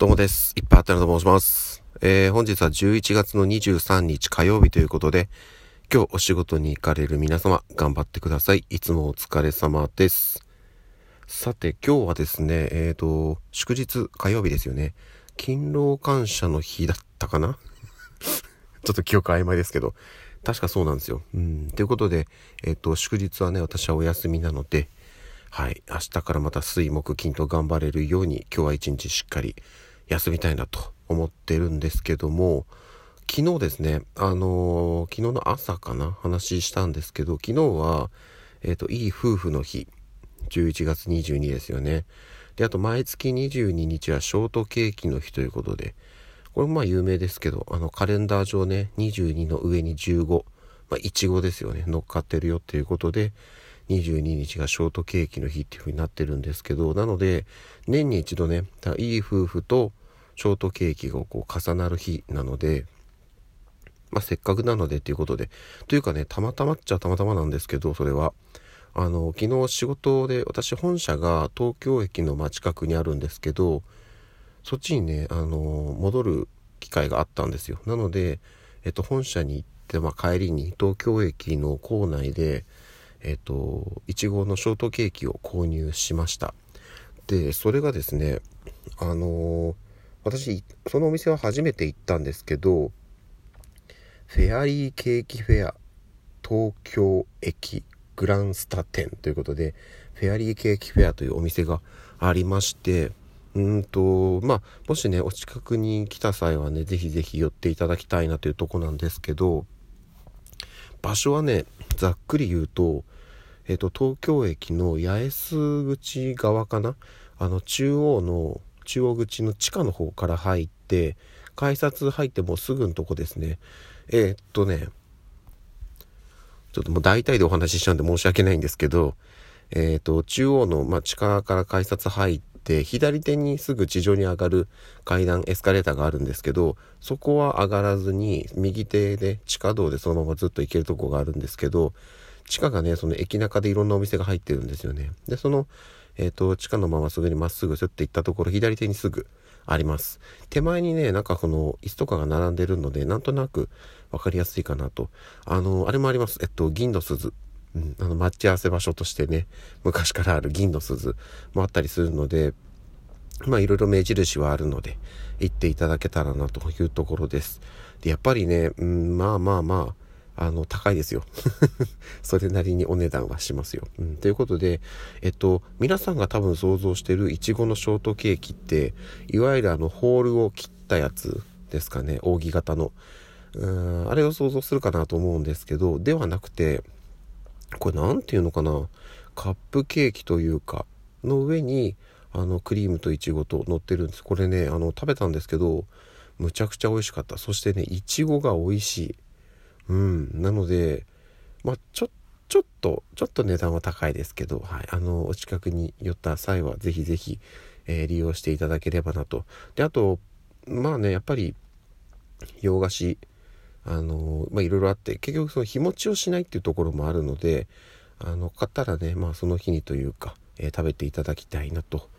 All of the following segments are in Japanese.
どうもです。いっぱいあったなと申します。えー、本日は11月の23日火曜日ということで、今日お仕事に行かれる皆様、頑張ってください。いつもお疲れ様です。さて、今日はですね、えっ、ー、と、祝日火曜日ですよね。勤労感謝の日だったかな？ちょっと記憶曖昧ですけど、確かそうなんですよ。うん。ということで、えっ、ー、と、祝日はね、私はお休みなので、はい。明日からまた水木金と頑張れるように、今日は一日しっかり休みたいなと思ってるんですけども、昨日ですね、あのー、昨日の朝かな、話したんですけど、昨日は、えっ、ー、と、いい夫婦の日、11月22ですよね。で、あと、毎月22日はショートケーキの日ということで、これもまあ有名ですけど、あの、カレンダー上ね、22の上に15、まあ、いちごですよね、乗っかってるよっていうことで、22日がショートケーキの日っていう風になってるんですけど、なので、年に一度ね、いい夫婦とショートケーキがこう重なる日なので、まあ、せっかくなのでっていうことで、というかね、たまたまっちゃたまたまなんですけど、それは。あの、昨日仕事で、私本社が東京駅の真近くにあるんですけど、そっちにね、あの、戻る機会があったんですよ。なので、えっと、本社に行って、まあ、帰りに東京駅の構内で、えっと、いちごのショートケーキを購入しました。で、それがですね、あの私そのお店は初めて行ったんですけどフェアリーケーキフェア東京駅グランスタ店ということでフェアリーケーキフェアというお店がありましてうんとまあもしねお近くに来た際はねぜひぜひ寄っていただきたいなというとこなんですけど場所はねざっくり言うとえっ、と東京駅の八重洲口側かな？あの中央の中央口の地下の方から入って改札入ってもうすぐのとこですね。えー、っとねちょっともう大体でお話ししちゃうんで申し訳ないんですけどえー、っと中央の、まあ、地下から改札入って左手にすぐ地上に上がる階段エスカレーターがあるんですけどそこは上がらずに右手で地下道でそのままずっと行けるとこがあるんですけど地下がねその駅中でいろんなお店が入ってるんですよね。でそのえっ、ー、と、地下のまますぐにまっすぐスッて行ったところ、左手にすぐあります。手前にね、なんかこの椅子とかが並んでるので、なんとなく分かりやすいかなと。あの、あれもあります。えっと、銀の鈴。うん、あの、待ち合わせ場所としてね、昔からある銀の鈴もあったりするので、まあいろいろ目印はあるので、行っていただけたらなというところです。で、やっぱりね、うん、まあまあまあ、あの、高いですよ。それなりにお値段はしますよ。うん、ということで、えっと、皆さんが多分想像してるいちごのショートケーキって、いわゆるあの、ホールを切ったやつですかね、扇形の。うーんあれを想像するかなと思うんですけど、ではなくて、これ何て言うのかな、カップケーキというか、の上に、あの、クリームといちごと乗ってるんです。これね、あの、食べたんですけど、むちゃくちゃ美味しかった。そしてね、いちごが美味しい。うん、なので、まあ、ちょっちょっと、ちょっと値段は高いですけど、はい、あの、お近くに寄った際は、ぜひぜひ、えー、利用していただければなと。で、あと、まあね、やっぱり、洋菓子、あの、まあ、いろいろあって、結局その日持ちをしないっていうところもあるので、あの、買ったらね、まあ、その日にというか、えー、食べていただきたいなと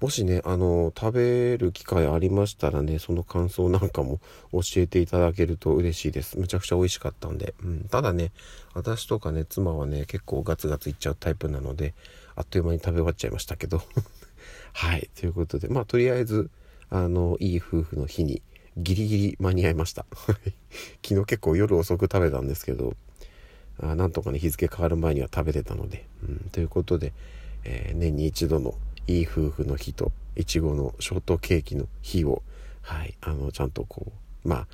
もしね、あの、食べる機会ありましたらね、その感想なんかも教えていただけると嬉しいです。むちゃくちゃ美味しかったんで。うん、ただね、私とかね、妻はね、結構ガツガツいっちゃうタイプなので、あっという間に食べ終わっちゃいましたけど。はい、ということで、まあ、とりあえず、あの、いい夫婦の日に、ギリギリ間に合いました。昨日結構夜遅く食べたんですけど、あなんとかね、日付変わる前には食べてたので、うん、ということで、えー、年に一度のいい夫婦の日といちごのショートケーキの日を、はい、あのちゃんとこうまあ、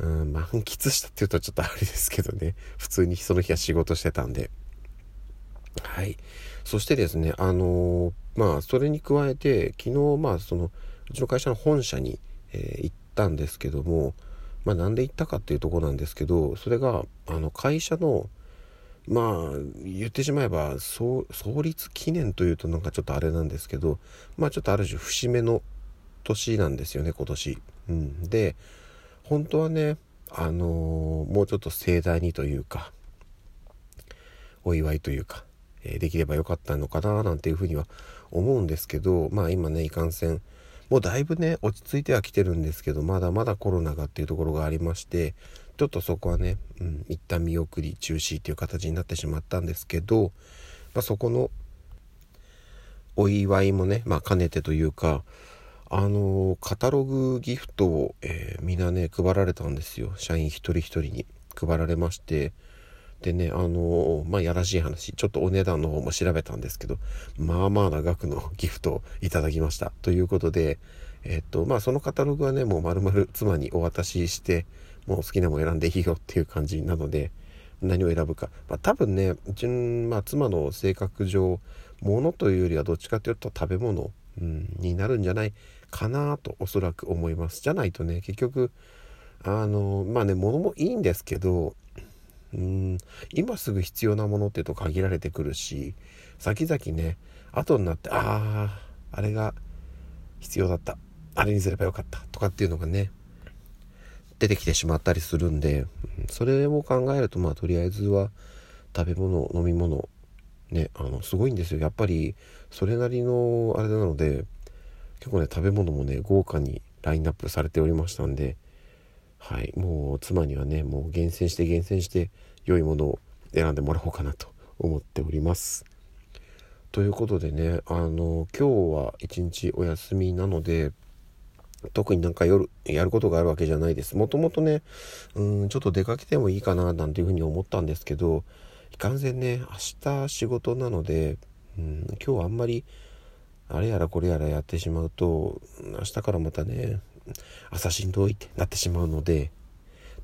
うん、満喫したっていうとちょっとあれですけどね。普通にその日は仕事してたんで。はい。そしてですねあのまあそれに加えて昨日まあそのうちの会社の本社に、えー、行ったんですけどもまあなんで行ったかっていうとこなんですけどそれがあの会社のまあ言ってしまえば創立記念というとなんかちょっとあれなんですけどまあちょっとある種節目の年なんですよね今年。うん、で本当はねあのー、もうちょっと盛大にというかお祝いというか、えー、できればよかったのかななんていうふうには思うんですけどまあ今ねいかんせんもうだいぶね落ち着いてはきてるんですけどまだまだコロナがっていうところがありましてちょっとそこはね、うん、一旦見送り中止っていう形になってしまったんですけど、まあ、そこのお祝いもね、まあ、兼ねてというかあのカタログギフトを、えー、みんなね配られたんですよ社員一人一人に配られましてでね、あのー、まあ、やらしい話、ちょっとお値段の方も調べたんですけど、まあまあな額のギフトをいただきました。ということで、えっと、まあ、そのカタログはね、もう丸々妻にお渡しして、もう好きなもの選んでいいよっていう感じなので、何を選ぶか。まあ、多分ね、うちの、まあ、妻の性格上、物というよりはどっちかというと食べ物、うん、になるんじゃないかなとおそらく思います。じゃないとね、結局、あの、まあね、物もいいんですけど、うん今すぐ必要なものってと限られてくるし先々ね後になってあああれが必要だったあれにすればよかったとかっていうのがね出てきてしまったりするんでそれを考えるとまあとりあえずは食べ物飲み物ねあのすごいんですよやっぱりそれなりのあれなので結構ね食べ物もね豪華にラインナップされておりましたんではい、もう妻にはねもう厳選して厳選して良いものを選んでもらおうかなと 思っております。ということでねあの今日は一日お休みなので特になんか夜やることがあるわけじゃないです。もともとねうんちょっと出かけてもいいかななんていうふうに思ったんですけどいかんせんね明日仕事なのでうん今日はあんまりあれやらこれやらやってしまうと明日からまたね朝しんどいってなってしまうので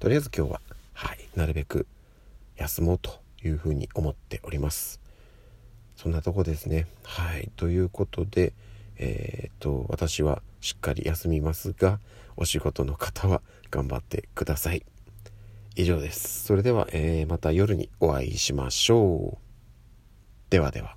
とりあえず今日ははいなるべく休もうというふうに思っておりますそんなとこですねはいということでえー、っと私はしっかり休みますがお仕事の方は頑張ってください。以上です。それでは、えー、また夜にお会いしましょう。ではでは。